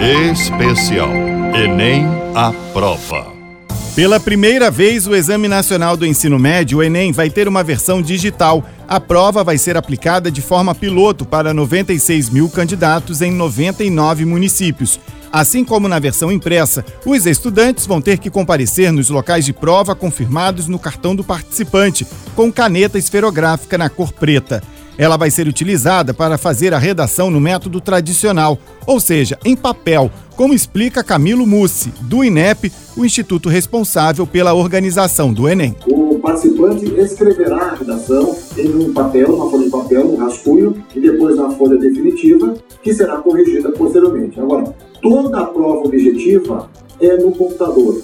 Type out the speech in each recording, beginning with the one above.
Especial Enem a prova. Pela primeira vez, o Exame Nacional do Ensino Médio, o Enem, vai ter uma versão digital. A prova vai ser aplicada de forma piloto para 96 mil candidatos em 99 municípios. Assim como na versão impressa, os estudantes vão ter que comparecer nos locais de prova confirmados no cartão do participante, com caneta esferográfica na cor preta. Ela vai ser utilizada para fazer a redação no método tradicional, ou seja, em papel, como explica Camilo Mussi, do INEP, o instituto responsável pela organização do Enem. O participante escreverá a redação em um papel, uma folha de papel, um rascunho, e depois na folha definitiva, que será corrigida posteriormente. Agora, toda a prova objetiva é no computador.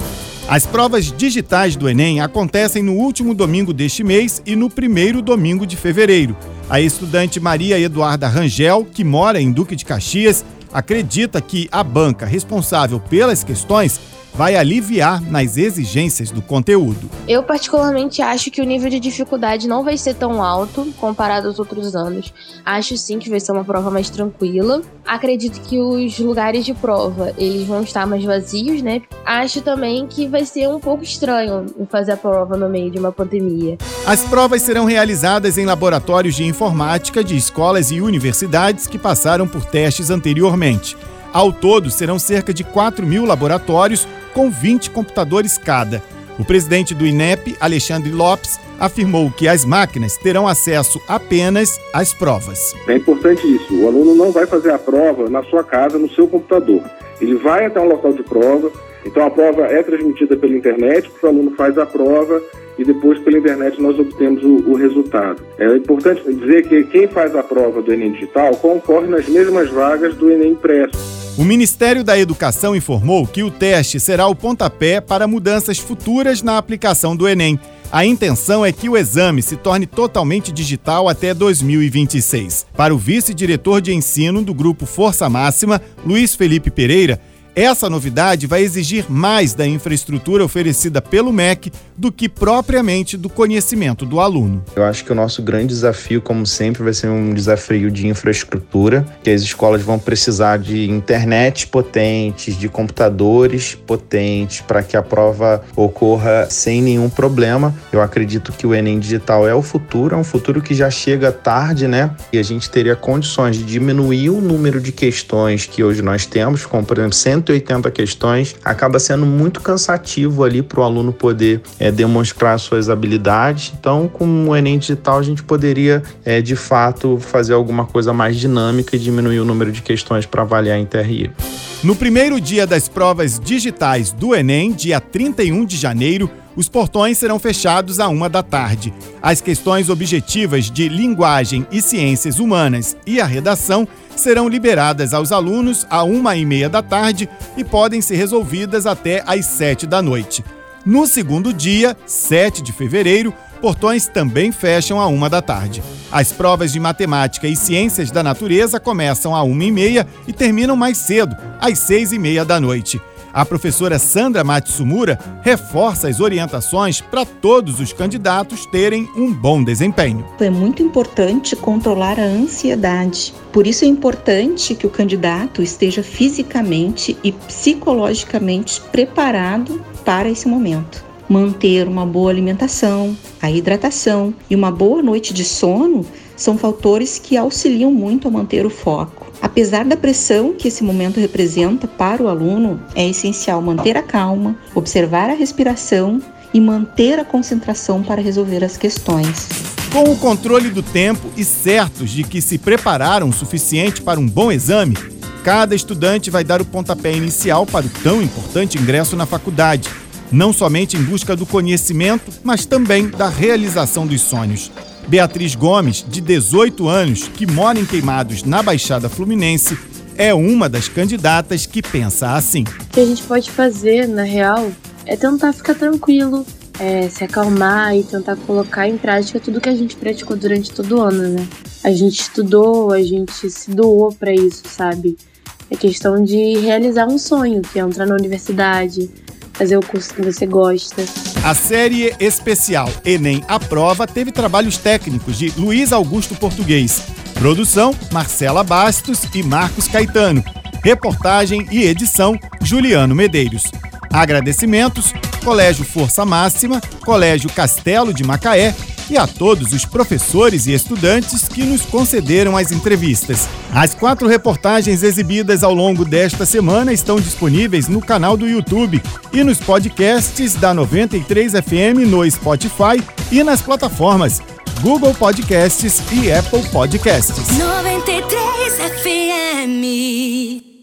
As provas digitais do Enem acontecem no último domingo deste mês e no primeiro domingo de fevereiro. A estudante Maria Eduarda Rangel, que mora em Duque de Caxias, acredita que a banca responsável pelas questões vai aliviar nas exigências do conteúdo. Eu, particularmente, acho que o nível de dificuldade não vai ser tão alto comparado aos outros anos. Acho sim que vai ser uma prova mais tranquila. Acredito que os lugares de prova eles vão estar mais vazios, né? Acho também que vai ser um pouco estranho fazer a prova no meio de uma pandemia. As provas serão realizadas em laboratórios de informática de escolas e universidades que passaram por testes anteriormente. Ao todo, serão cerca de 4 mil laboratórios com 20 computadores cada. O presidente do INEP, Alexandre Lopes, afirmou que as máquinas terão acesso apenas às provas. É importante isso. O aluno não vai fazer a prova na sua casa, no seu computador. Ele vai até um local de prova. Então a prova é transmitida pela internet, o aluno faz a prova e depois pela internet nós obtemos o, o, resultado. É importante dizer que quem faz a prova do Enem Digital concorre nas mesmas vagas do Enem Impresso. O Ministério da Educação informou que o teste será o pontapé para mudanças futuras na aplicação do Enem. A intenção é que o exame se torne totalmente digital até 2026. Para o vice-diretor de ensino do grupo Força Máxima, Luiz Felipe Pereira, essa novidade vai exigir mais da infraestrutura oferecida pelo MEC do que propriamente do conhecimento do aluno. Eu acho que o nosso grande desafio, como sempre, vai ser um desafio de infraestrutura, que as escolas vão precisar de internet potentes, de computadores potentes para que a prova ocorra sem nenhum problema. Eu acredito que o Enem digital é o futuro, é um futuro que já chega tarde, né? E a gente teria condições de diminuir o número de questões que hoje nós temos, como por exemplo 180 questões, acaba sendo muito cansativo ali para o aluno poder é, demonstrar suas habilidades. Então, com o Enem Digital, a gente poderia, é, de fato, fazer alguma coisa mais dinâmica e diminuir o número de questões para avaliar em TRI. No primeiro dia das provas digitais do Enem, dia 31 de janeiro, os portões serão fechados à uma da tarde. As questões objetivas de linguagem e ciências humanas e a redação serão liberadas aos alunos à uma e meia da tarde e podem ser resolvidas até às sete da noite. No segundo dia, 7 de fevereiro, portões também fecham à uma da tarde. As provas de matemática e ciências da natureza começam à uma e meia e terminam mais cedo, às seis e meia da noite. A professora Sandra Matsumura reforça as orientações para todos os candidatos terem um bom desempenho. É muito importante controlar a ansiedade. Por isso é importante que o candidato esteja fisicamente e psicologicamente preparado para esse momento manter uma boa alimentação, a hidratação e uma boa noite de sono são fatores que auxiliam muito a manter o foco. Apesar da pressão que esse momento representa para o aluno, é essencial manter a calma, observar a respiração e manter a concentração para resolver as questões. Com o controle do tempo e certos de que se prepararam o suficiente para um bom exame, cada estudante vai dar o pontapé inicial para o tão importante ingresso na faculdade, não somente em busca do conhecimento, mas também da realização dos sonhos. Beatriz Gomes, de 18 anos, que mora em Queimados, na Baixada Fluminense, é uma das candidatas que pensa assim. O que a gente pode fazer, na real, é tentar ficar tranquilo, é, se acalmar e tentar colocar em prática tudo que a gente praticou durante todo o ano, né? A gente estudou, a gente se doou para isso, sabe? É questão de realizar um sonho, que é entrar na universidade, fazer o curso que você gosta. A série especial Enem à Prova teve trabalhos técnicos de Luiz Augusto Português. Produção: Marcela Bastos e Marcos Caetano. Reportagem e edição Juliano Medeiros. Agradecimentos Colégio Força Máxima, Colégio Castelo de Macaé e a todos os professores e estudantes que nos concederam as entrevistas. As quatro reportagens exibidas ao longo desta semana estão disponíveis no canal do YouTube e nos podcasts da 93 FM no Spotify e nas plataformas Google Podcasts e Apple Podcasts. 93 FM